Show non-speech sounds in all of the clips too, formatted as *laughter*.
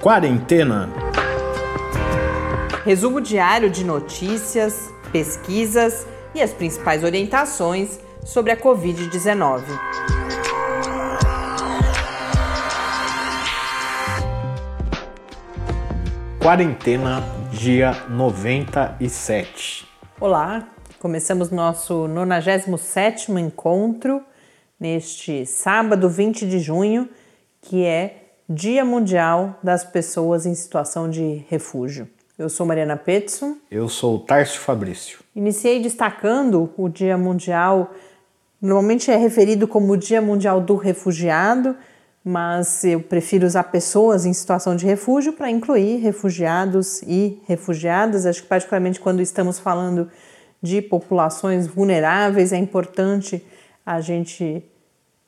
Quarentena. Resumo diário de notícias, pesquisas e as principais orientações sobre a Covid-19. Quarentena, dia 97. Olá, começamos nosso 97º encontro neste sábado 20 de junho, que é Dia Mundial das Pessoas em Situação de Refúgio. Eu sou Mariana Petson. Eu sou Tárcio Fabrício. Iniciei destacando o Dia Mundial, normalmente é referido como Dia Mundial do Refugiado, mas eu prefiro usar pessoas em situação de refúgio para incluir refugiados e refugiadas. Acho que, particularmente, quando estamos falando de populações vulneráveis, é importante a gente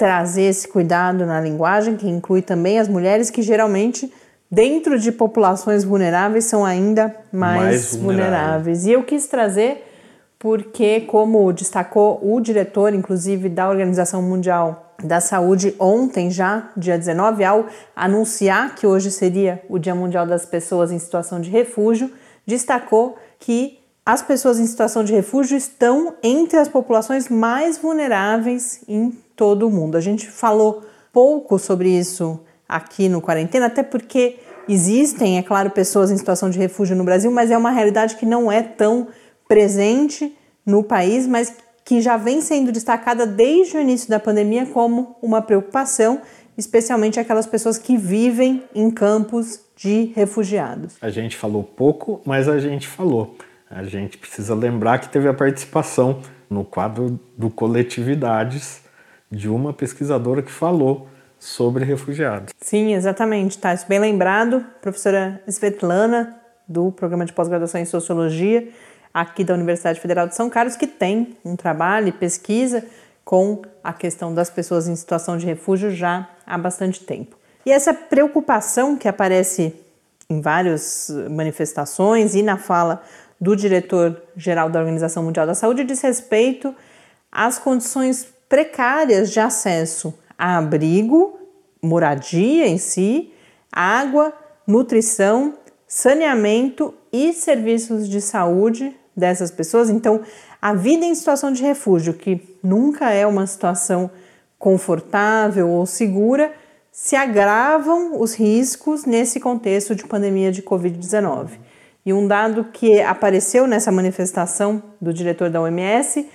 trazer esse cuidado na linguagem, que inclui também as mulheres, que geralmente, dentro de populações vulneráveis, são ainda mais, mais vulneráveis. vulneráveis. E eu quis trazer porque, como destacou o diretor, inclusive, da Organização Mundial da Saúde ontem, já, dia 19, ao anunciar que hoje seria o Dia Mundial das Pessoas em Situação de Refúgio, destacou que as pessoas em situação de refúgio estão entre as populações mais vulneráveis em todo o mundo. A gente falou pouco sobre isso aqui no Quarentena, até porque existem, é claro, pessoas em situação de refúgio no Brasil, mas é uma realidade que não é tão presente no país, mas que já vem sendo destacada desde o início da pandemia como uma preocupação, especialmente aquelas pessoas que vivem em campos de refugiados. A gente falou pouco, mas a gente falou. A gente precisa lembrar que teve a participação no quadro do Coletividades de uma pesquisadora que falou sobre refugiados. Sim, exatamente, tá bem lembrado. Professora Svetlana, do programa de pós-graduação em Sociologia, aqui da Universidade Federal de São Carlos, que tem um trabalho e pesquisa com a questão das pessoas em situação de refúgio já há bastante tempo. E essa preocupação que aparece em várias manifestações e na fala do diretor-geral da Organização Mundial da Saúde diz respeito às condições precárias de acesso a abrigo, moradia em si, água, nutrição, saneamento e serviços de saúde dessas pessoas. Então, a vida em situação de refúgio, que nunca é uma situação confortável ou segura, se agravam os riscos nesse contexto de pandemia de Covid-19. E um dado que apareceu nessa manifestação do diretor da OMS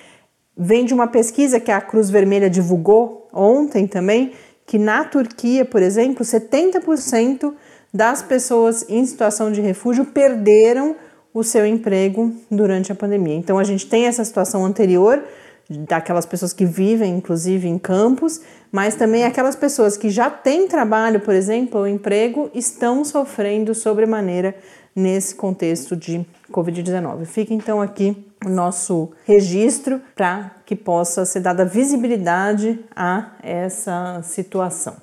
vem de uma pesquisa que a Cruz Vermelha divulgou ontem também, que na Turquia, por exemplo, 70% das pessoas em situação de refúgio perderam o seu emprego durante a pandemia. Então a gente tem essa situação anterior daquelas pessoas que vivem, inclusive, em campos, mas também aquelas pessoas que já têm trabalho, por exemplo, ou emprego, estão sofrendo sobremaneira nesse contexto de Covid-19. Fica então aqui o nosso registro para que possa ser dada visibilidade a essa situação.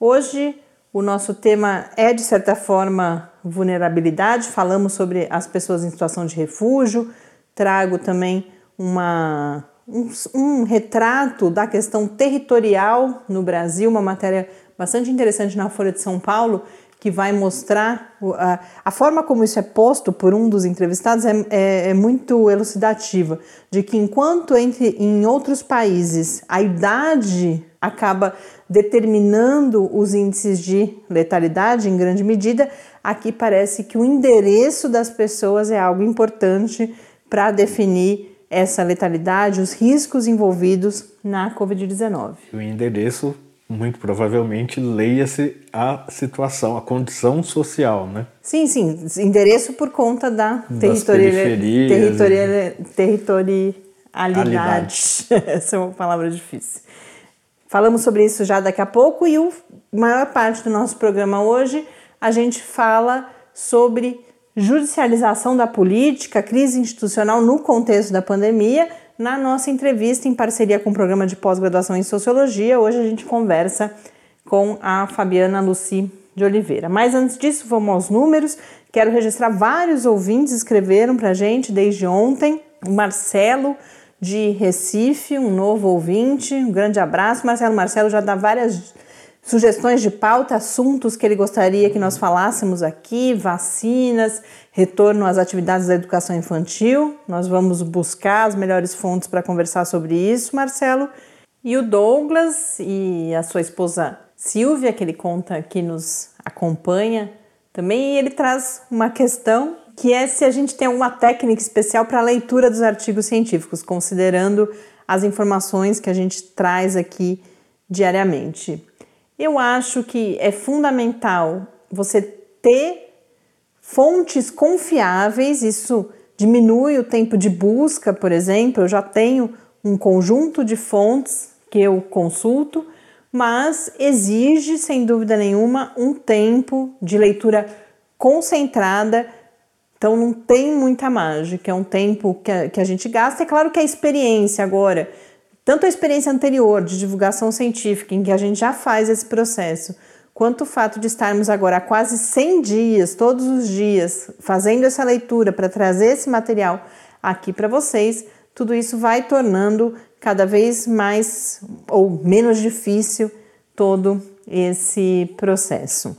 Hoje o nosso tema é de certa forma vulnerabilidade, falamos sobre as pessoas em situação de refúgio, trago também uma, um, um retrato da questão territorial no Brasil, uma matéria bastante interessante na Folha de São Paulo que vai mostrar a, a, forma como isso é posto por um dos entrevistados é, é, é, muito elucidativa, de que enquanto entre em outros países a idade acaba determinando os índices de letalidade em grande medida, aqui parece que o endereço das pessoas é algo importante para definir essa letalidade, os riscos envolvidos na Covid-19. O endereço muito provavelmente leia-se a situação, a condição social, né? Sim, sim, endereço por conta da territorialidade. territorialidade. *laughs* Essa é uma palavra difícil. Falamos sobre isso já daqui a pouco e a maior parte do nosso programa hoje a gente fala sobre judicialização da política, crise institucional no contexto da pandemia na nossa entrevista em parceria com o programa de pós-graduação em Sociologia. Hoje a gente conversa com a Fabiana Luci de Oliveira. Mas antes disso, vamos aos números. Quero registrar vários ouvintes escreveram para a gente desde ontem. O Marcelo de Recife, um novo ouvinte, um grande abraço. Marcelo Marcelo já dá várias sugestões de pauta, assuntos que ele gostaria que nós falássemos aqui, vacinas, retorno às atividades da educação infantil. Nós vamos buscar as melhores fontes para conversar sobre isso, Marcelo. E o Douglas e a sua esposa Silvia, que ele conta que nos acompanha, também ele traz uma questão que é se a gente tem alguma técnica especial para a leitura dos artigos científicos, considerando as informações que a gente traz aqui diariamente. Eu acho que é fundamental você ter fontes confiáveis, isso diminui o tempo de busca, por exemplo. Eu já tenho um conjunto de fontes que eu consulto, mas exige, sem dúvida nenhuma, um tempo de leitura concentrada. Então não tem muita mágica, é um tempo que a, que a gente gasta. É claro que a experiência agora tanto a experiência anterior de divulgação científica, em que a gente já faz esse processo, quanto o fato de estarmos agora há quase 100 dias, todos os dias, fazendo essa leitura para trazer esse material aqui para vocês, tudo isso vai tornando cada vez mais ou menos difícil todo esse processo.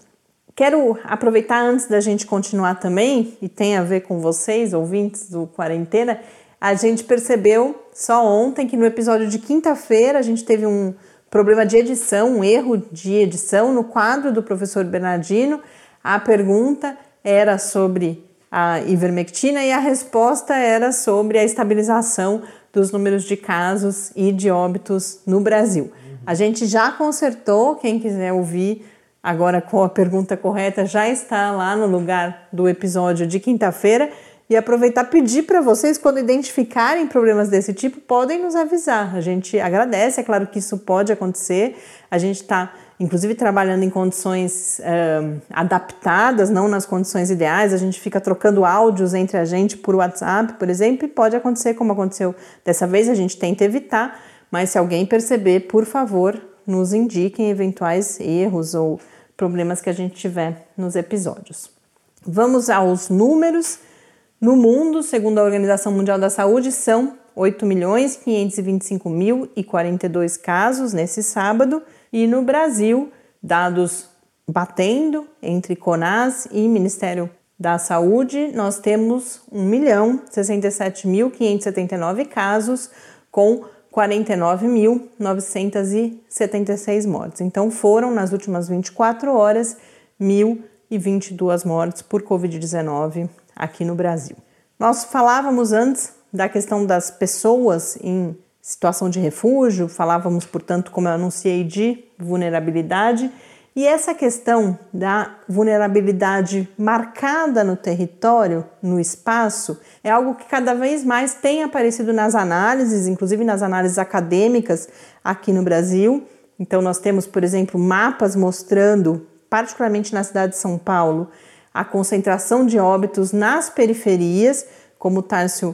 Quero aproveitar antes da gente continuar também, e tem a ver com vocês, ouvintes do Quarentena, a gente percebeu só ontem que no episódio de quinta-feira a gente teve um problema de edição, um erro de edição no quadro do professor Bernardino. A pergunta era sobre a ivermectina e a resposta era sobre a estabilização dos números de casos e de óbitos no Brasil. A gente já consertou, quem quiser ouvir agora com a pergunta correta já está lá no lugar do episódio de quinta-feira e aproveitar pedir para vocês quando identificarem problemas desse tipo podem nos avisar. A gente agradece, é claro que isso pode acontecer. A gente está inclusive trabalhando em condições uh, adaptadas, não nas condições ideais. A gente fica trocando áudios entre a gente por WhatsApp, por exemplo, e pode acontecer como aconteceu dessa vez. A gente tenta evitar, mas se alguém perceber, por favor, nos indiquem eventuais erros ou problemas que a gente tiver nos episódios. Vamos aos números. No mundo, segundo a Organização Mundial da Saúde, são 8.525.042 casos nesse sábado e no Brasil, dados batendo entre CONAS e Ministério da Saúde, nós temos 1.067.579 casos com 49.976 mortes. Então foram nas últimas 24 horas 1.022 mortes por COVID-19 aqui no Brasil. Nós falávamos antes da questão das pessoas em situação de refúgio, falávamos, portanto, como eu anunciei, de vulnerabilidade. E essa questão da vulnerabilidade marcada no território, no espaço, é algo que cada vez mais tem aparecido nas análises, inclusive nas análises acadêmicas aqui no Brasil. Então, nós temos, por exemplo, mapas mostrando, particularmente na cidade de São Paulo, a concentração de óbitos nas periferias, como o Tárcio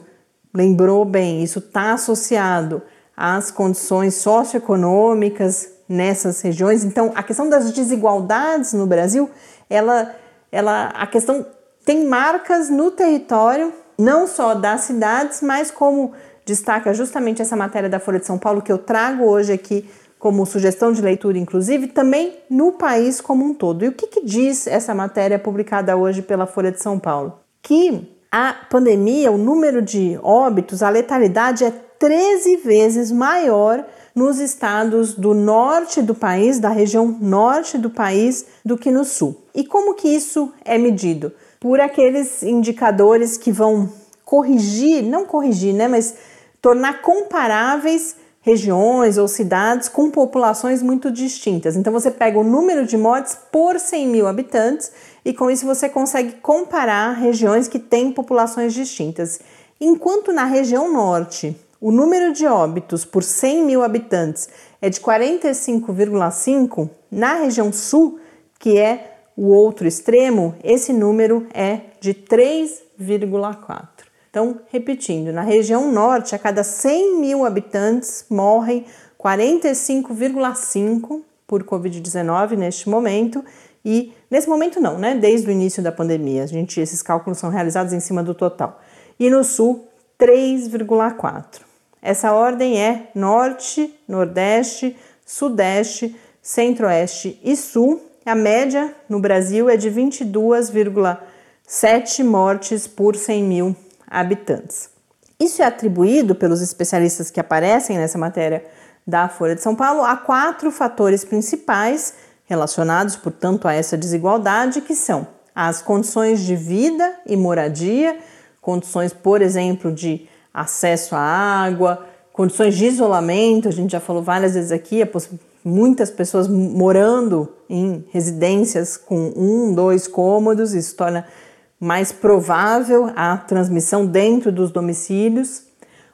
lembrou bem, isso está associado às condições socioeconômicas nessas regiões. Então, a questão das desigualdades no Brasil, ela, ela, a questão tem marcas no território, não só das cidades, mas como destaca justamente essa matéria da Folha de São Paulo que eu trago hoje aqui como sugestão de leitura, inclusive, também no país como um todo. E o que, que diz essa matéria publicada hoje pela Folha de São Paulo? Que a pandemia, o número de óbitos, a letalidade é 13 vezes maior nos estados do norte do país, da região norte do país, do que no sul. E como que isso é medido? Por aqueles indicadores que vão corrigir, não corrigir, né, mas tornar comparáveis regiões ou cidades com populações muito distintas. Então você pega o número de mortes por 100 mil habitantes e com isso você consegue comparar regiões que têm populações distintas. Enquanto na região norte o número de óbitos por 100 mil habitantes é de 45,5, na região sul, que é o outro extremo, esse número é de 3,4. Então, repetindo, na região norte, a cada 100 mil habitantes morrem 45,5 por Covid-19 neste momento. E nesse momento não, né? Desde o início da pandemia, a gente, esses cálculos são realizados em cima do total. E no sul, 3,4. Essa ordem é norte, nordeste, sudeste, Centro-Oeste e Sul. A média no Brasil é de 22,7 mortes por 100 mil habitantes. Isso é atribuído pelos especialistas que aparecem nessa matéria da Folha de São Paulo a quatro fatores principais relacionados, portanto, a essa desigualdade, que são as condições de vida e moradia, condições, por exemplo, de acesso à água, condições de isolamento, a gente já falou várias vezes aqui, muitas pessoas morando em residências com um, dois cômodos, isso torna mais provável a transmissão dentro dos domicílios,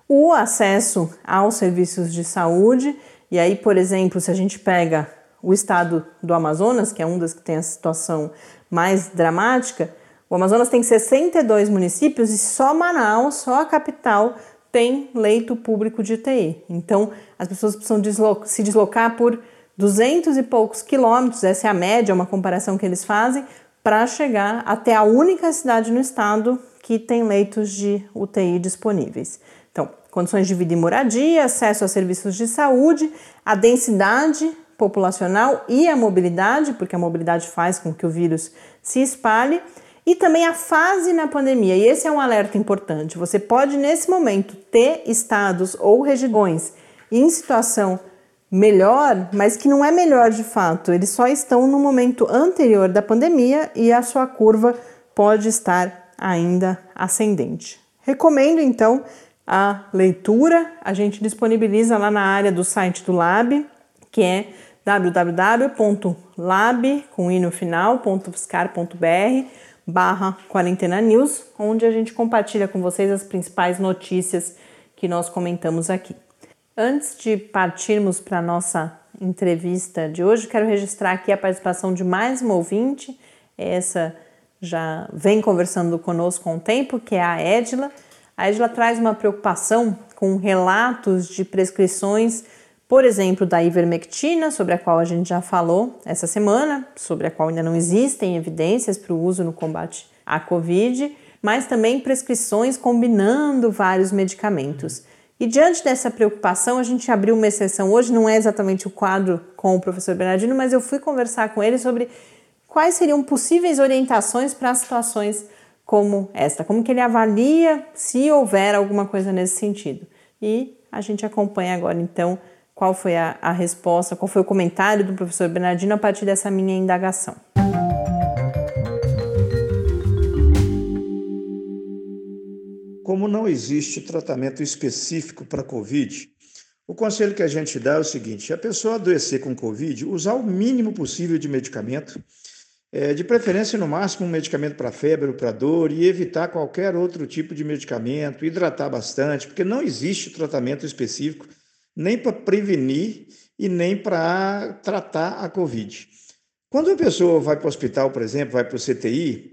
o acesso aos serviços de saúde, e aí, por exemplo, se a gente pega o estado do Amazonas, que é um das que tem a situação mais dramática, o Amazonas tem 62 municípios e só Manaus, só a capital, tem leito público de UTI. Então, as pessoas precisam se deslocar por 200 e poucos quilômetros, essa é a média, uma comparação que eles fazem, para chegar até a única cidade no estado que tem leitos de UTI disponíveis. Então, condições de vida e moradia, acesso a serviços de saúde, a densidade populacional e a mobilidade, porque a mobilidade faz com que o vírus se espalhe, e também a fase na pandemia. E esse é um alerta importante. Você pode, nesse momento, ter estados ou regiões em situação melhor, mas que não é melhor de fato. Eles só estão no momento anterior da pandemia e a sua curva pode estar ainda ascendente. Recomendo então a leitura. A gente disponibiliza lá na área do site do Lab, que é www.lab com i no final.fiscar.br barra quarentena news, onde a gente compartilha com vocês as principais notícias que nós comentamos aqui. Antes de partirmos para a nossa entrevista de hoje, quero registrar aqui a participação de mais uma ouvinte. Essa já vem conversando conosco há um tempo, que é a Edila. A Edila traz uma preocupação com relatos de prescrições, por exemplo, da ivermectina, sobre a qual a gente já falou essa semana, sobre a qual ainda não existem evidências para o uso no combate à Covid, mas também prescrições combinando vários medicamentos. E diante dessa preocupação, a gente abriu uma exceção. Hoje não é exatamente o quadro com o professor Bernardino, mas eu fui conversar com ele sobre quais seriam possíveis orientações para situações como esta, como que ele avalia se houver alguma coisa nesse sentido. E a gente acompanha agora então qual foi a, a resposta, qual foi o comentário do professor Bernardino a partir dessa minha indagação. Como não existe tratamento específico para Covid, o conselho que a gente dá é o seguinte: a pessoa adoecer com Covid, usar o mínimo possível de medicamento, é, de preferência no máximo um medicamento para febre ou para dor, e evitar qualquer outro tipo de medicamento, hidratar bastante, porque não existe tratamento específico nem para prevenir e nem para tratar a Covid. Quando a pessoa vai para o hospital, por exemplo, vai para o CTI,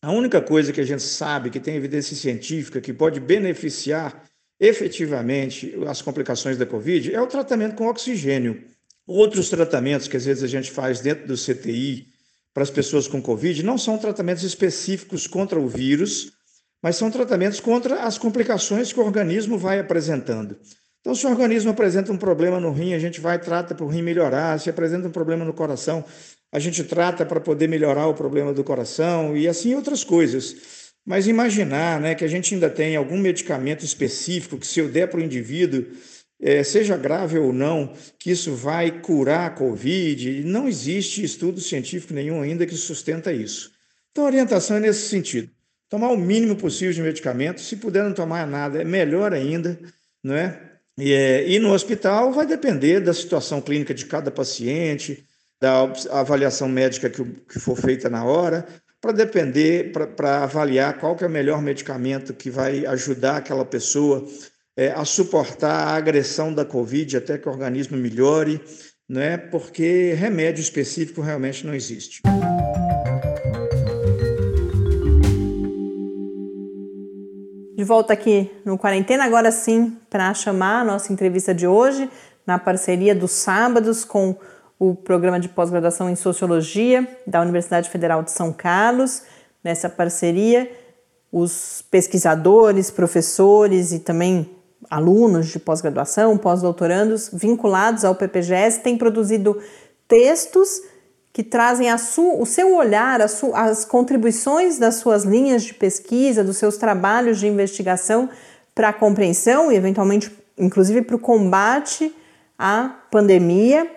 a única coisa que a gente sabe que tem evidência científica que pode beneficiar efetivamente as complicações da Covid é o tratamento com oxigênio. Outros tratamentos que às vezes a gente faz dentro do CTI para as pessoas com Covid não são tratamentos específicos contra o vírus, mas são tratamentos contra as complicações que o organismo vai apresentando. Então, se o organismo apresenta um problema no rim, a gente vai e trata para o rim melhorar. Se apresenta um problema no coração, a gente trata para poder melhorar o problema do coração e assim outras coisas. Mas imaginar né, que a gente ainda tem algum medicamento específico que, se eu der para o indivíduo, é, seja grave ou não, que isso vai curar a Covid, não existe estudo científico nenhum ainda que sustenta isso. Então, a orientação é nesse sentido. Tomar o mínimo possível de medicamento, se puder não tomar nada, é melhor ainda, não é? E, é, e no hospital vai depender da situação clínica de cada paciente, da avaliação médica que, que for feita na hora, para depender, para avaliar qual que é o melhor medicamento que vai ajudar aquela pessoa é, a suportar a agressão da Covid até que o organismo melhore, né? porque remédio específico realmente não existe. De volta aqui no Quarentena, agora sim, para chamar a nossa entrevista de hoje, na parceria dos sábados com o programa de pós-graduação em Sociologia da Universidade Federal de São Carlos. Nessa parceria, os pesquisadores, professores e também alunos de pós-graduação, pós-doutorandos vinculados ao PPGS têm produzido textos que trazem o seu olhar, as contribuições das suas linhas de pesquisa, dos seus trabalhos de investigação para a compreensão e, eventualmente, inclusive para o combate à pandemia.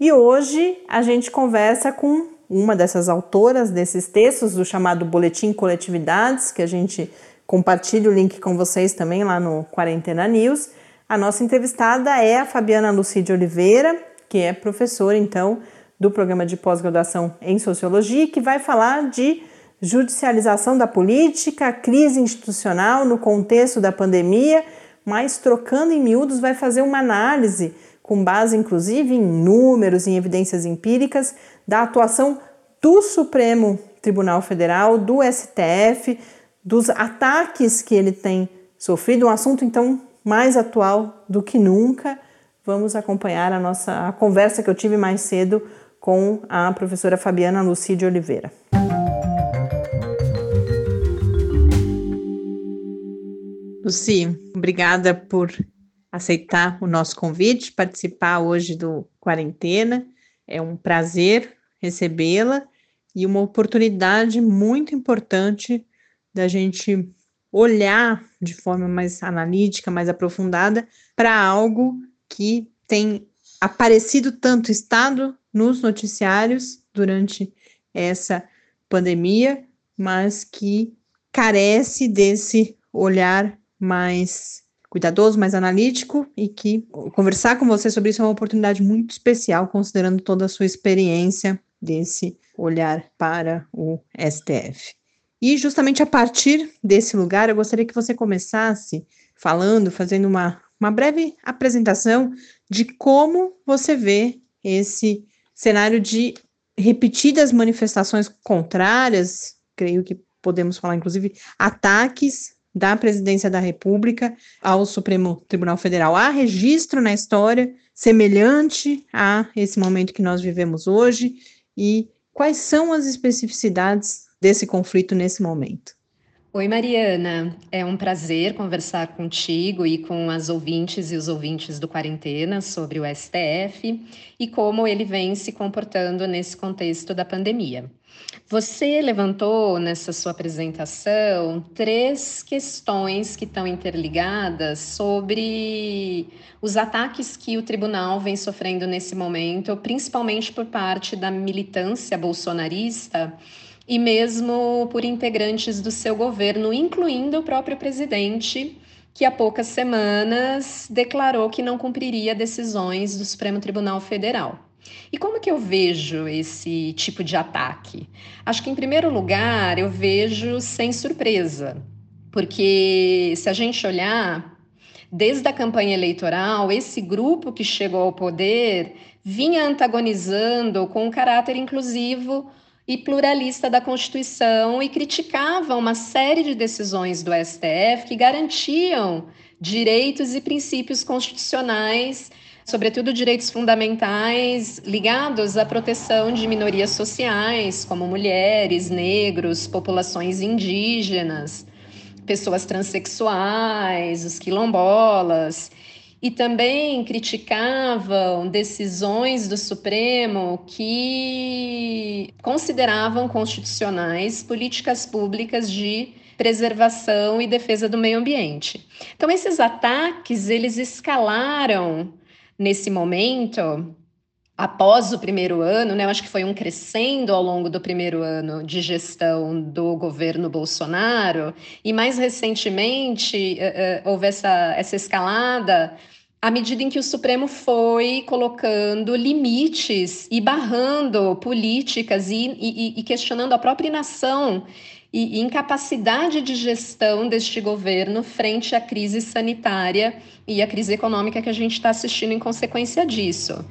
E hoje a gente conversa com uma dessas autoras desses textos, do chamado Boletim Coletividades, que a gente compartilha o link com vocês também lá no Quarentena News. A nossa entrevistada é a Fabiana Lucide Oliveira, que é professora, então, do programa de pós-graduação em Sociologia, que vai falar de judicialização da política, crise institucional no contexto da pandemia, mas trocando em miúdos vai fazer uma análise com base inclusive em números, em evidências empíricas da atuação do Supremo Tribunal Federal, do STF, dos ataques que ele tem sofrido, um assunto então mais atual do que nunca. Vamos acompanhar a nossa a conversa que eu tive mais cedo com a professora Fabiana Lucide Oliveira. Luci, obrigada por aceitar o nosso convite, participar hoje do Quarentena. É um prazer recebê-la e uma oportunidade muito importante da gente olhar de forma mais analítica, mais aprofundada para algo que tem aparecido tanto estado nos noticiários durante essa pandemia, mas que carece desse olhar mais cuidadoso, mais analítico e que conversar com você sobre isso é uma oportunidade muito especial, considerando toda a sua experiência desse olhar para o STF. E justamente a partir desse lugar, eu gostaria que você começasse falando, fazendo uma, uma breve apresentação de como você vê esse cenário de repetidas manifestações contrárias, creio que podemos falar, inclusive, ataques da presidência da República ao Supremo Tribunal Federal. Há registro na história semelhante a esse momento que nós vivemos hoje e quais são as especificidades desse conflito nesse momento? Oi, Mariana. É um prazer conversar contigo e com as ouvintes e os ouvintes do Quarentena sobre o STF e como ele vem se comportando nesse contexto da pandemia. Você levantou nessa sua apresentação três questões que estão interligadas sobre os ataques que o tribunal vem sofrendo nesse momento, principalmente por parte da militância bolsonarista e mesmo por integrantes do seu governo, incluindo o próprio presidente, que há poucas semanas declarou que não cumpriria decisões do Supremo Tribunal Federal. E como que eu vejo esse tipo de ataque? Acho que, em primeiro lugar, eu vejo sem surpresa, porque se a gente olhar, desde a campanha eleitoral, esse grupo que chegou ao poder vinha antagonizando com um caráter inclusivo e pluralista da Constituição e criticava uma série de decisões do STF que garantiam direitos e princípios constitucionais, sobretudo direitos fundamentais ligados à proteção de minorias sociais, como mulheres, negros, populações indígenas, pessoas transexuais, os quilombolas e também criticavam decisões do Supremo que consideravam constitucionais políticas públicas de preservação e defesa do meio ambiente. Então esses ataques eles escalaram nesse momento após o primeiro ano, né, eu acho que foi um crescendo ao longo do primeiro ano de gestão do governo Bolsonaro, e mais recentemente uh, uh, houve essa, essa escalada à medida em que o Supremo foi colocando limites e barrando políticas e, e, e questionando a própria nação e incapacidade de gestão deste governo frente à crise sanitária e à crise econômica que a gente está assistindo em consequência disso.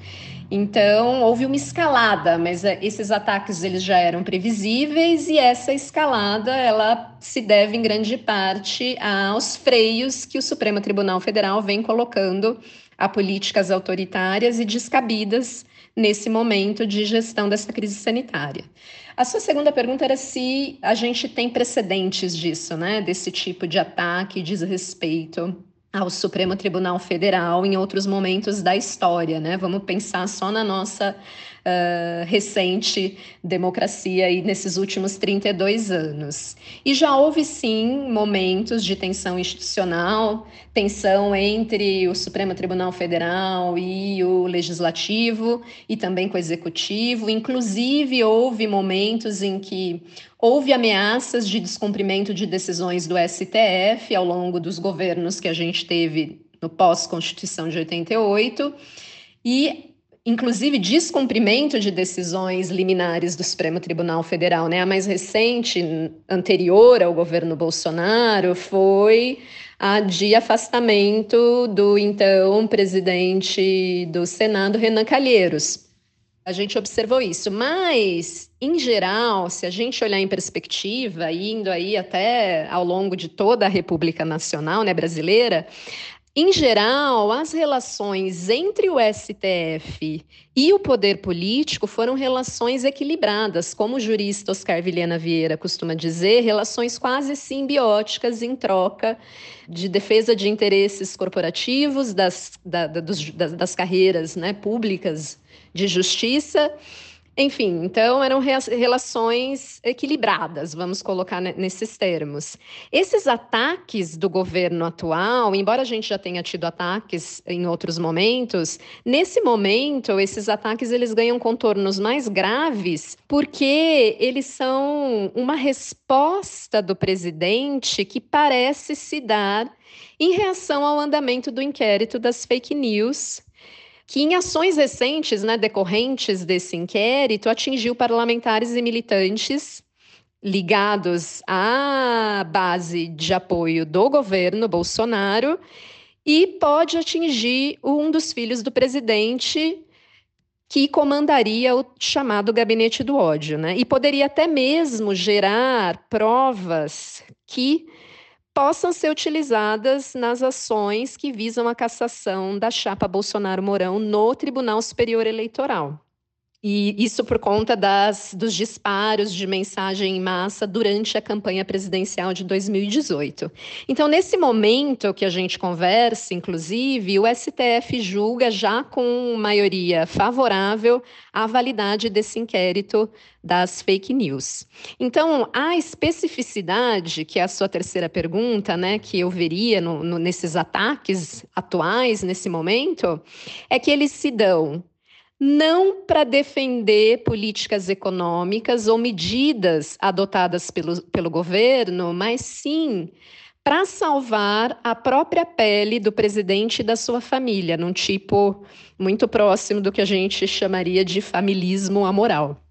Então, houve uma escalada, mas eh, esses ataques eles já eram previsíveis e essa escalada ela se deve em grande parte aos freios que o Supremo Tribunal Federal vem colocando a políticas autoritárias e descabidas nesse momento de gestão dessa crise sanitária. A sua segunda pergunta era se a gente tem precedentes disso, né? Desse tipo de ataque e desrespeito ao Supremo Tribunal Federal em outros momentos da história, né? Vamos pensar só na nossa uh, recente democracia aí nesses últimos 32 anos. E já houve sim momentos de tensão institucional, tensão entre o Supremo Tribunal Federal e o Legislativo e também com o Executivo. Inclusive, houve momentos em que houve ameaças de descumprimento de decisões do STF ao longo dos governos que a gente teve no pós-Constituição de 88. E inclusive descumprimento de decisões liminares do Supremo Tribunal Federal. Né? A mais recente, anterior ao governo Bolsonaro, foi a de afastamento do então presidente do Senado, Renan Calheiros. A gente observou isso, mas, em geral, se a gente olhar em perspectiva, indo aí até ao longo de toda a República Nacional né, brasileira, em geral, as relações entre o STF e o poder político foram relações equilibradas, como o jurista Oscar Vilhena Vieira costuma dizer, relações quase simbióticas em troca de defesa de interesses corporativos, das, da, da, dos, das, das carreiras né, públicas de justiça enfim, então eram relações equilibradas, vamos colocar nesses termos. Esses ataques do governo atual, embora a gente já tenha tido ataques em outros momentos, nesse momento esses ataques eles ganham contornos mais graves porque eles são uma resposta do presidente que parece se dar em reação ao andamento do inquérito das fake news que em ações recentes, né, decorrentes desse inquérito, atingiu parlamentares e militantes ligados à base de apoio do governo Bolsonaro e pode atingir um dos filhos do presidente que comandaria o chamado gabinete do ódio, né? E poderia até mesmo gerar provas que possam ser utilizadas nas ações que visam a cassação da chapa Bolsonaro-Mourão no Tribunal Superior Eleitoral. E isso por conta das, dos disparos de mensagem em massa durante a campanha presidencial de 2018. Então, nesse momento que a gente conversa, inclusive, o STF julga já com maioria favorável a validade desse inquérito das fake news. Então, a especificidade, que é a sua terceira pergunta, né, que eu veria no, no, nesses ataques atuais, nesse momento, é que eles se dão não para defender políticas econômicas ou medidas adotadas pelo, pelo governo, mas sim para salvar a própria pele do presidente e da sua família, num tipo muito próximo do que a gente chamaria de familismo amoral.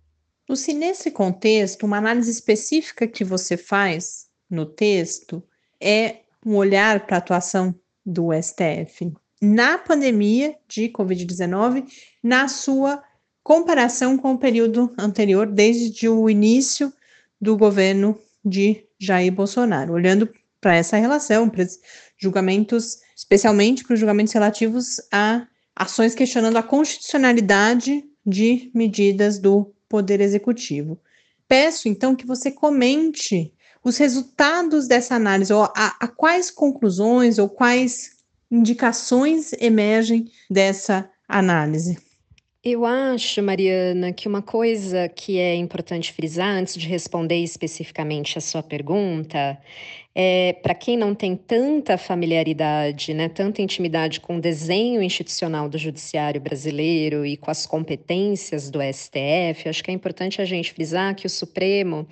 Luci, nesse contexto, uma análise específica que você faz no texto é um olhar para a atuação do STF na pandemia de Covid-19, na sua comparação com o período anterior, desde o início do governo de Jair Bolsonaro, olhando para essa relação, para julgamentos, especialmente para os julgamentos relativos a ações questionando a constitucionalidade de medidas do Poder Executivo. Peço então que você comente os resultados dessa análise, ou a, a quais conclusões ou quais indicações emergem dessa análise? Eu acho, Mariana, que uma coisa que é importante frisar antes de responder especificamente a sua pergunta é para quem não tem tanta familiaridade, né, tanta intimidade com o desenho institucional do judiciário brasileiro e com as competências do STF, acho que é importante a gente frisar que o Supremo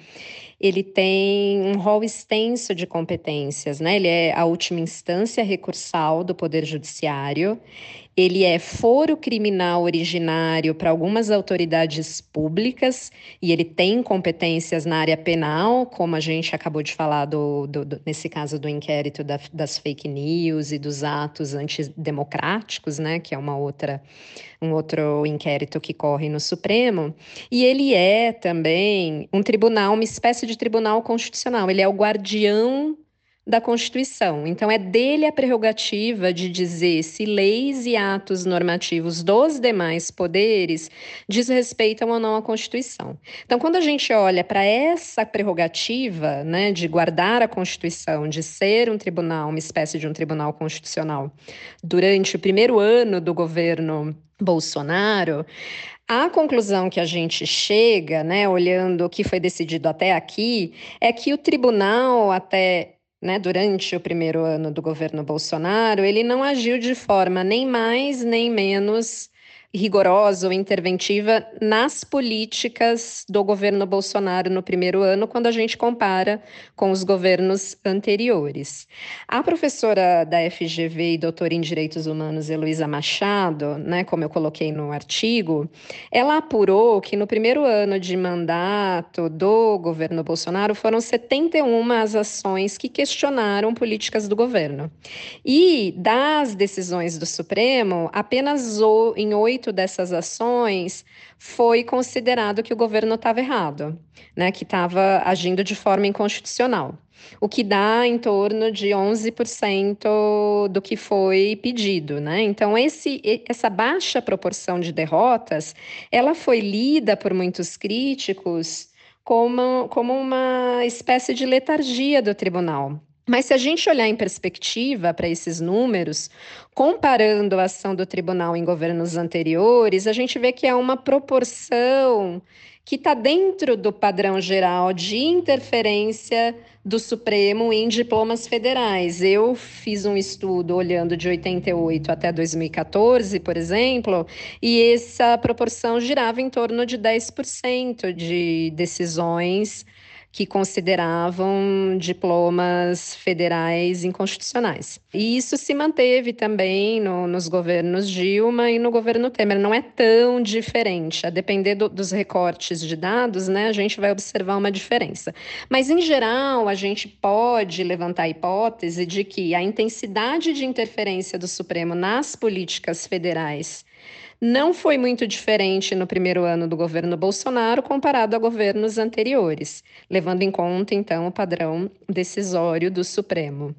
ele tem um rol extenso de competências, né? Ele é a última instância recursal do Poder Judiciário, ele é foro criminal originário para algumas autoridades públicas e ele tem competências na área penal, como a gente acabou de falar do, do, do nesse caso do inquérito da, das fake news e dos atos antidemocráticos, né? Que é uma outra um outro inquérito que corre no Supremo, e ele é também um tribunal, uma espécie de tribunal constitucional. Ele é o guardião da Constituição. Então, é dele a prerrogativa de dizer se leis e atos normativos dos demais poderes desrespeitam ou não a Constituição. Então, quando a gente olha para essa prerrogativa né, de guardar a Constituição, de ser um tribunal, uma espécie de um tribunal constitucional, durante o primeiro ano do governo Bolsonaro, A conclusão que a gente chega, né, olhando o que foi decidido até aqui, é que o tribunal, até né, durante o primeiro ano do governo Bolsonaro, ele não agiu de forma nem mais nem menos rigorosa ou interventiva nas políticas do governo Bolsonaro no primeiro ano, quando a gente compara com os governos anteriores. A professora da FGV e doutora em Direitos Humanos, Heloísa Machado, né, como eu coloquei no artigo, ela apurou que no primeiro ano de mandato do governo Bolsonaro foram 71 as ações que questionaram políticas do governo. E das decisões do Supremo, apenas em oito dessas ações foi considerado que o governo estava errado, né, que estava agindo de forma inconstitucional, o que dá em torno de 11% do que foi pedido. Né? Então, esse, essa baixa proporção de derrotas, ela foi lida por muitos críticos como, como uma espécie de letargia do tribunal. Mas se a gente olhar em perspectiva para esses números, comparando a ação do tribunal em governos anteriores, a gente vê que é uma proporção que está dentro do padrão geral de interferência do Supremo em diplomas federais. Eu fiz um estudo olhando de 88 até 2014, por exemplo, e essa proporção girava em torno de 10% de decisões que consideravam diplomas federais inconstitucionais. E isso se manteve também no, nos governos Dilma e no governo Temer. Não é tão diferente. A depender do, dos recortes de dados, né, a gente vai observar uma diferença. Mas, em geral, a gente pode levantar a hipótese de que a intensidade de interferência do Supremo nas políticas federais não foi muito diferente no primeiro ano do governo Bolsonaro comparado a governos anteriores, levando em conta, então, o padrão decisório do Supremo.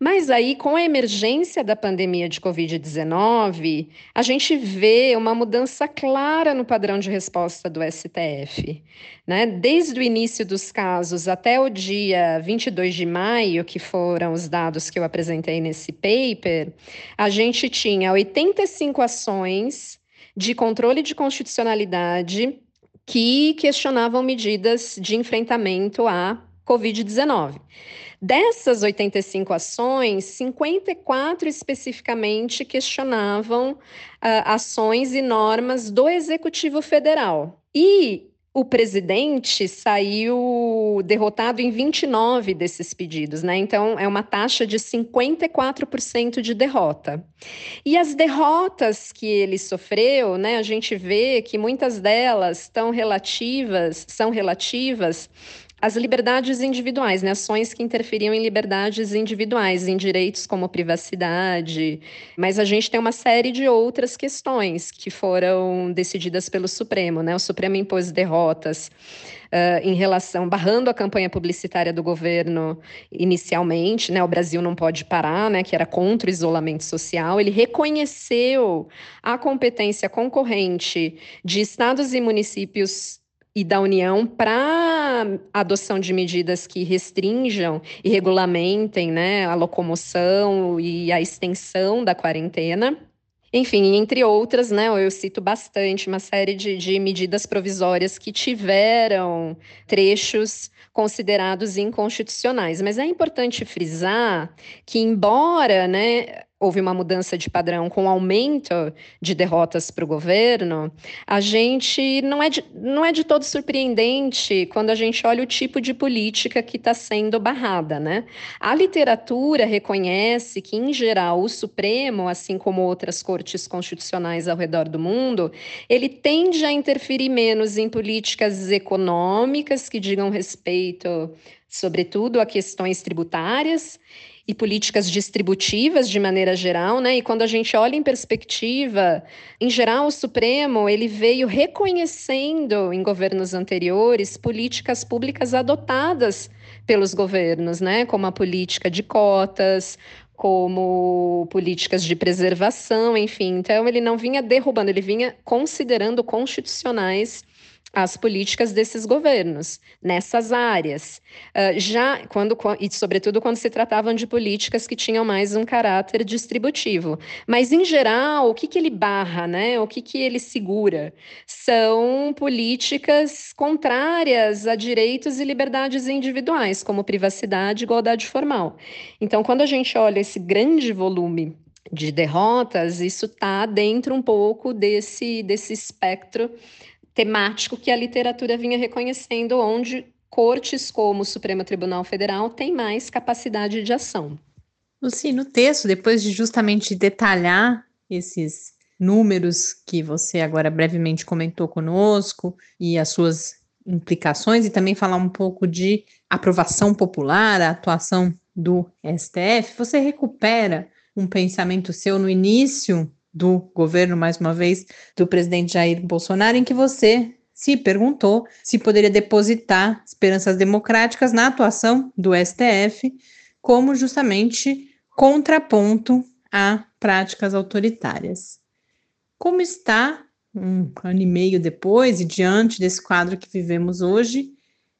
Mas aí, com a emergência da pandemia de Covid-19, a gente vê uma mudança clara no padrão de resposta do STF. Né? Desde o início dos casos até o dia 22 de maio, que foram os dados que eu apresentei nesse paper, a gente tinha 85 ações de controle de constitucionalidade que questionavam medidas de enfrentamento à Covid-19. Dessas 85 ações, 54 especificamente questionavam uh, ações e normas do Executivo Federal. E o presidente saiu derrotado em 29 desses pedidos, né? Então é uma taxa de 54% de derrota. E as derrotas que ele sofreu, né, a gente vê que muitas delas estão relativas, são relativas as liberdades individuais, né? ações que interferiam em liberdades individuais, em direitos como privacidade. Mas a gente tem uma série de outras questões que foram decididas pelo Supremo. Né? O Supremo impôs derrotas Uh, em relação, barrando a campanha publicitária do governo inicialmente, né, o Brasil não pode parar, né, que era contra o isolamento social, ele reconheceu a competência concorrente de estados e municípios e da União para adoção de medidas que restringam e regulamentem né, a locomoção e a extensão da quarentena. Enfim, entre outras, né, eu cito bastante uma série de, de medidas provisórias que tiveram trechos considerados inconstitucionais. Mas é importante frisar que, embora né, houve uma mudança de padrão com aumento de derrotas para o governo, a gente não é, de, não é de todo surpreendente quando a gente olha o tipo de política que está sendo barrada. Né? A literatura reconhece que, em geral, o Supremo, assim como outras cortes constitucionais ao redor do mundo, ele tende a interferir menos em políticas econômicas que digam respeito, sobretudo, a questões tributárias e políticas distributivas de maneira geral, né? E quando a gente olha em perspectiva, em geral o Supremo ele veio reconhecendo em governos anteriores políticas públicas adotadas pelos governos, né? Como a política de cotas, como políticas de preservação, enfim. Então ele não vinha derrubando, ele vinha considerando constitucionais as políticas desses governos nessas áreas. Uh, já quando e sobretudo quando se tratavam de políticas que tinham mais um caráter distributivo. Mas em geral, o que, que ele barra, né? O que, que ele segura? São políticas contrárias a direitos e liberdades individuais, como privacidade igualdade formal. Então, quando a gente olha esse grande volume de derrotas, isso está dentro um pouco desse, desse espectro temático que a literatura vinha reconhecendo, onde cortes como o Supremo Tribunal Federal têm mais capacidade de ação. Luci, no texto, depois de justamente detalhar esses números que você agora brevemente comentou conosco e as suas implicações, e também falar um pouco de aprovação popular, a atuação do STF, você recupera um pensamento seu no início do governo, mais uma vez, do presidente Jair Bolsonaro, em que você se perguntou se poderia depositar esperanças democráticas na atuação do STF como justamente contraponto a práticas autoritárias. Como está, um ano e meio depois, e diante desse quadro que vivemos hoje,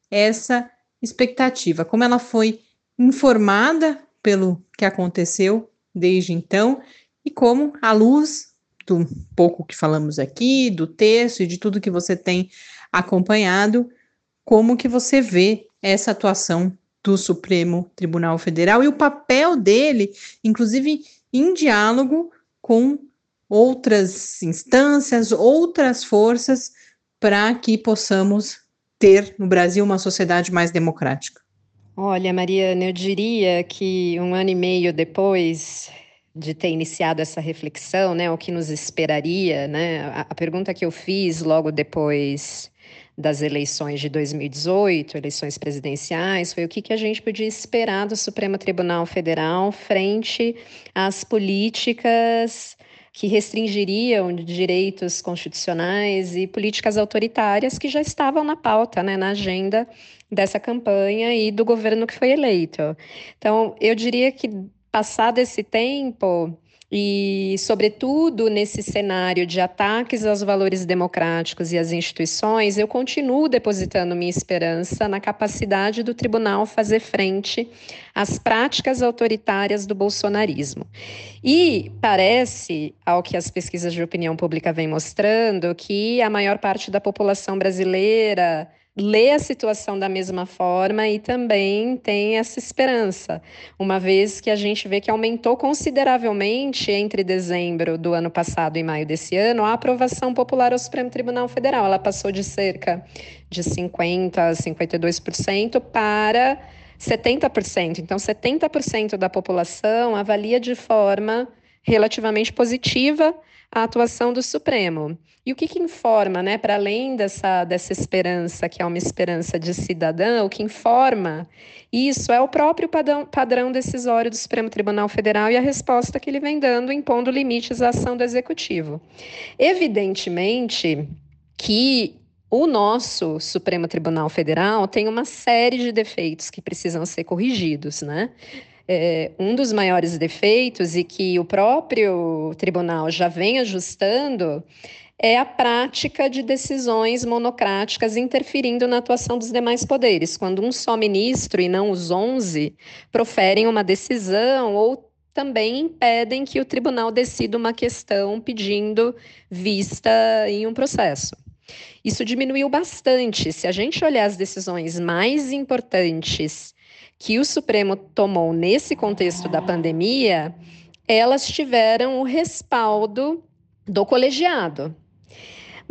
essa expectativa? Como ela foi informada pelo que aconteceu desde então e como, à luz do pouco que falamos aqui, do texto e de tudo que você tem acompanhado, como que você vê essa atuação do Supremo Tribunal Federal e o papel dele, inclusive em diálogo com outras instâncias, outras forças, para que possamos ter no Brasil uma sociedade mais democrática? Olha, Mariana, eu diria que um ano e meio depois de ter iniciado essa reflexão, né, o que nos esperaria, né? A, a pergunta que eu fiz logo depois das eleições de 2018, eleições presidenciais, foi o que, que a gente podia esperar do Supremo Tribunal Federal frente às políticas que restringiriam direitos constitucionais e políticas autoritárias que já estavam na pauta, né, na agenda dessa campanha e do governo que foi eleito. Então, eu diria que passado esse tempo, e, sobretudo, nesse cenário de ataques aos valores democráticos e às instituições, eu continuo depositando minha esperança na capacidade do tribunal fazer frente às práticas autoritárias do bolsonarismo. E parece, ao que as pesquisas de opinião pública vêm mostrando, que a maior parte da população brasileira lê a situação da mesma forma e também tem essa esperança, uma vez que a gente vê que aumentou consideravelmente entre dezembro do ano passado e maio desse ano a aprovação popular ao Supremo Tribunal Federal. Ela passou de cerca de 50% a 52% para 70%. Então, 70% da população avalia de forma relativamente positiva a atuação do Supremo. E o que, que informa, né, para além dessa, dessa esperança, que é uma esperança de cidadã, o que informa isso é o próprio padrão, padrão decisório do Supremo Tribunal Federal e a resposta que ele vem dando, impondo limites à ação do Executivo. Evidentemente que o nosso Supremo Tribunal Federal tem uma série de defeitos que precisam ser corrigidos, né? É, um dos maiores defeitos e que o próprio tribunal já vem ajustando é a prática de decisões monocráticas interferindo na atuação dos demais poderes, quando um só ministro e não os 11 proferem uma decisão ou também impedem que o tribunal decida uma questão pedindo vista em um processo. Isso diminuiu bastante. Se a gente olhar as decisões mais importantes que o Supremo tomou nesse contexto da pandemia, elas tiveram o respaldo do colegiado.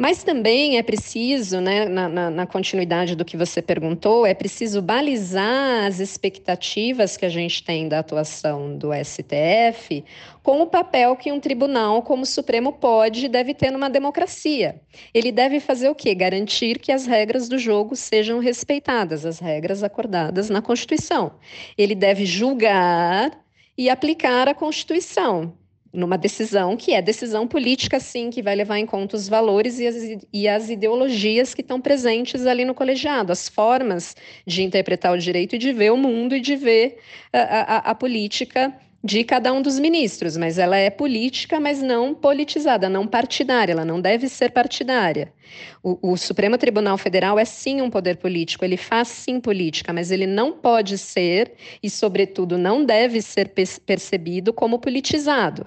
Mas também é preciso, né, na, na, na, continuidade do que você perguntou, é preciso balizar as expectativas que a gente tem da atuação do STF com o papel que um tribunal como o Supremo pode e deve ter numa democracia. Ele deve fazer o quê? Garantir que as regras do jogo sejam respeitadas, as regras acordadas na Constituição. Ele deve julgar e aplicar a Constituição numa decisão que é decisão política, sim, que vai levar em conta os valores e as, e as ideologias que estão presentes ali no colegiado, as formas de interpretar o direito e de ver o mundo e de ver a, a, a política de cada um dos ministros, mas ela é política, mas não politizada, não partidária, ela não deve ser partidária. O, o, Supremo Tribunal Federal é sim um poder político, ele faz sim política, mas ele não pode ser e, sobretudo, não deve ser percebido como politizado.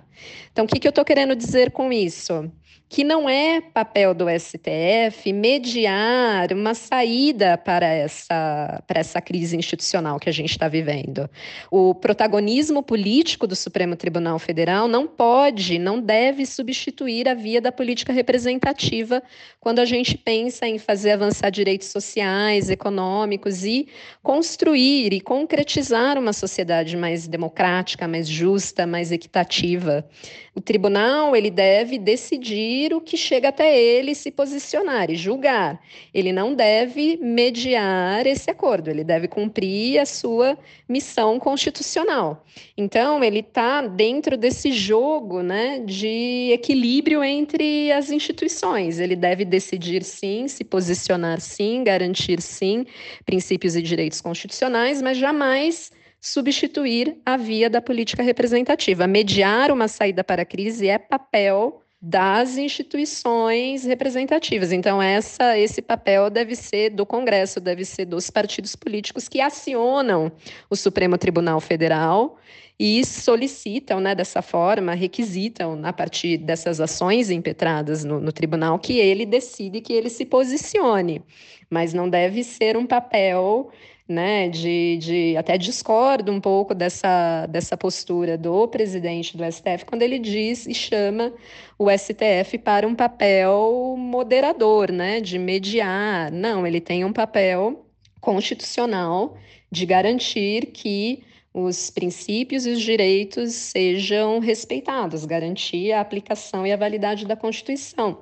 Então, o que, que eu estou querendo dizer com isso? Que não é papel do STF mediar uma saída para essa, para essa crise institucional que a gente está vivendo. O protagonismo político do Supremo Tribunal Federal não pode, não deve substituir a via da política representativa quando a gente pensa em fazer avançar direitos sociais, econômicos e construir e concretizar uma sociedade mais democrática, mais justa, mais equitativa. O tribunal ele deve decidir o que chega até ele se posicionar e julgar. Ele não deve mediar esse acordo, ele deve cumprir a sua missão constitucional. Então, ele está dentro desse jogo né, de equilíbrio entre as instituições. Ele deve decidir sim, se posicionar sim, garantir sim princípios e direitos constitucionais, mas jamais substituir a via da política representativa. Mediar uma saída para a crise é papel das instituições representativas. Então, essa, esse papel deve ser do Congresso, deve ser dos partidos políticos que acionam o Supremo Tribunal Federal e solicitam, né, dessa forma, requisitam, a partir dessas ações impetradas no, no tribunal, que ele decide, que ele se posicione. Mas não deve ser um papel né, de, de até discordo um pouco dessa, dessa postura do presidente do STF quando ele diz e chama o STF para um papel moderador, né, de mediar. Não, ele tem um papel constitucional de garantir que os princípios e os direitos sejam respeitados, garantir a aplicação e a validade da Constituição.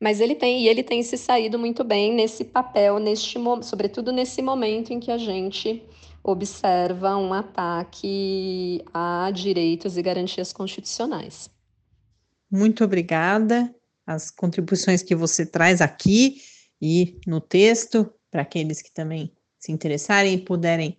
Mas ele tem, e ele tem se saído muito bem nesse papel, neste, sobretudo nesse momento em que a gente observa um ataque a direitos e garantias constitucionais. Muito obrigada. As contribuições que você traz aqui e no texto, para aqueles que também se interessarem e puderem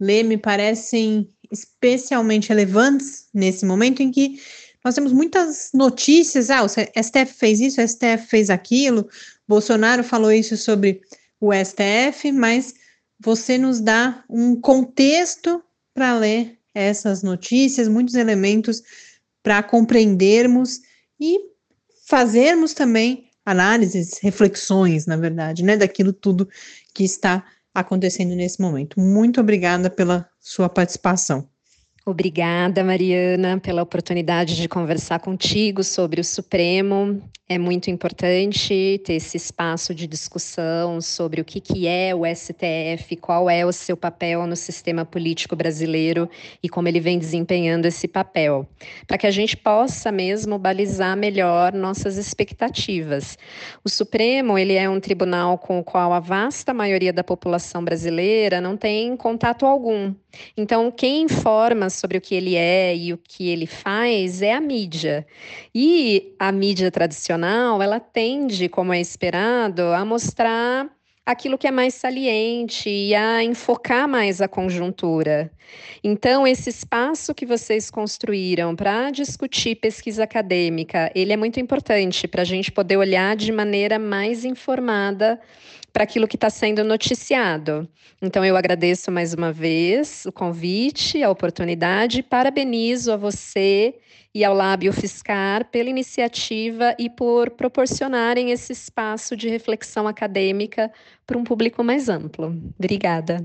ler, me parecem especialmente relevantes nesse momento em que nós temos muitas notícias, ah, o STF fez isso, o STF fez aquilo, Bolsonaro falou isso sobre o STF, mas você nos dá um contexto para ler essas notícias, muitos elementos para compreendermos e fazermos também análises, reflexões, na verdade, né, daquilo tudo que está acontecendo nesse momento. Muito obrigada pela sua participação. Obrigada, Mariana, pela oportunidade de conversar contigo sobre o Supremo. É muito importante ter esse espaço de discussão sobre o que, que é o STF, qual é o seu papel no sistema político brasileiro e como ele vem desempenhando esse papel, para que a gente possa mesmo balizar melhor nossas expectativas. O Supremo ele é um tribunal com o qual a vasta maioria da população brasileira não tem contato algum. Então, quem informa sobre o que ele é e o que ele faz é a mídia. E a mídia tradicional, ela tende, como é esperado, a mostrar aquilo que é mais saliente e a enfocar mais a conjuntura. Então, esse espaço que vocês construíram para discutir pesquisa acadêmica, ele é muito importante para a gente poder olhar de maneira mais informada para aquilo que está sendo noticiado. Então, eu agradeço mais uma vez o convite, a oportunidade, parabenizo a você e ao Lábio Fiscar pela iniciativa e por proporcionarem esse espaço de reflexão acadêmica para um público mais amplo. Obrigada.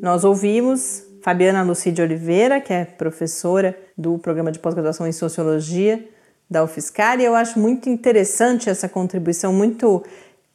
Nós ouvimos Fabiana Lucide Oliveira, que é professora do programa de pós-graduação em Sociologia da UFSCar e eu acho muito interessante essa contribuição, muito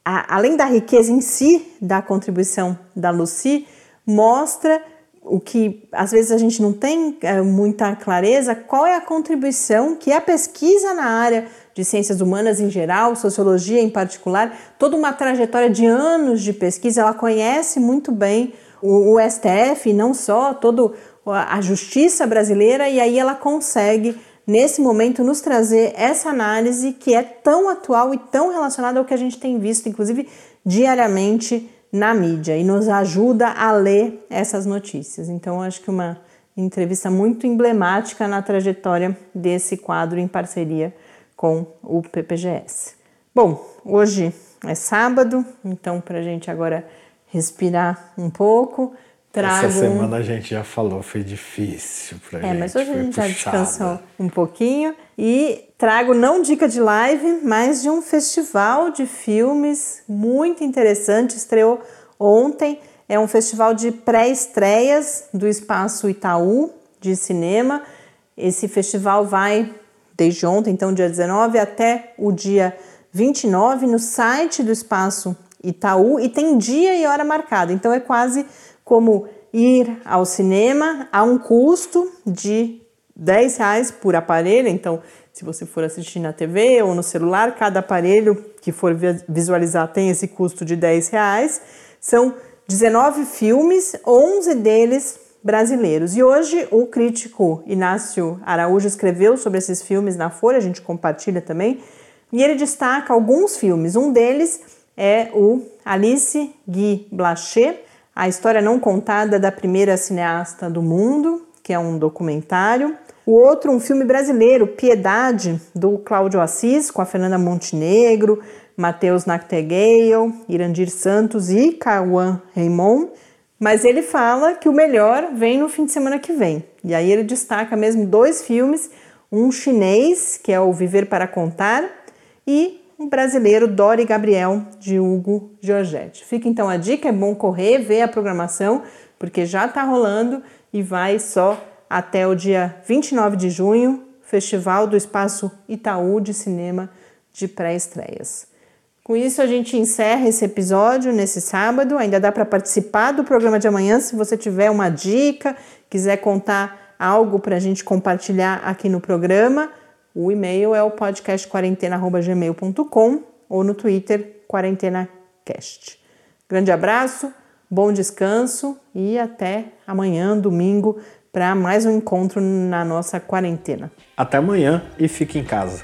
a, além da riqueza em si da contribuição da Lucy, mostra o que às vezes a gente não tem é, muita clareza, qual é a contribuição que a pesquisa na área de ciências humanas em geral, sociologia em particular, toda uma trajetória de anos de pesquisa, ela conhece muito bem o, o STF, não só toda a justiça brasileira, e aí ela consegue nesse momento, nos trazer essa análise que é tão atual e tão relacionada ao que a gente tem visto, inclusive diariamente na mídia e nos ajuda a ler essas notícias. Então, acho que uma entrevista muito emblemática na trajetória desse quadro em parceria com o PPGS. Bom, hoje é sábado, então para a gente agora respirar um pouco, trago... Essa semana a gente já falou, foi difícil pra é, gente. É, mas hoje a gente puxada. já descansou um pouquinho. E trago não dica de live, mas de um festival de filmes muito interessante. Estreou ontem. É um festival de pré-estreias do Espaço Itaú de cinema. Esse festival vai desde ontem, então dia 19, até o dia 29 no site do Espaço Itaú e tem dia e hora marcada. Então é quase como ir ao cinema a um custo de 10 reais por aparelho. Então, se você for assistir na TV ou no celular, cada aparelho que for visualizar tem esse custo de 10 reais. São 19 filmes, 11 deles brasileiros. E hoje o crítico Inácio Araújo escreveu sobre esses filmes na Folha, a gente compartilha também, e ele destaca alguns filmes. Um deles é o Alice Guy Blaché, a história não contada da primeira cineasta do mundo, que é um documentário. O outro, um filme brasileiro, Piedade, do Cláudio Assis, com a Fernanda Montenegro, Matheus Nactegale, Irandir Santos e Cauã Raymond. Mas ele fala que o melhor vem no fim de semana que vem. E aí ele destaca mesmo dois filmes, um chinês, que é o Viver para Contar, e um brasileiro, Dori Gabriel, de Hugo Giorgetti. Fica então a dica, é bom correr, ver a programação, porque já está rolando e vai só até o dia 29 de junho, Festival do Espaço Itaú de Cinema de Pré-Estreias. Com isso, a gente encerra esse episódio nesse sábado. Ainda dá para participar do programa de amanhã se você tiver uma dica, quiser contar algo para a gente compartilhar aqui no programa. O e-mail é o podcastquarentena.gmail.com ou no Twitter, QuarentenaCast. Grande abraço, bom descanso e até amanhã, domingo, para mais um encontro na nossa quarentena. Até amanhã e fique em casa.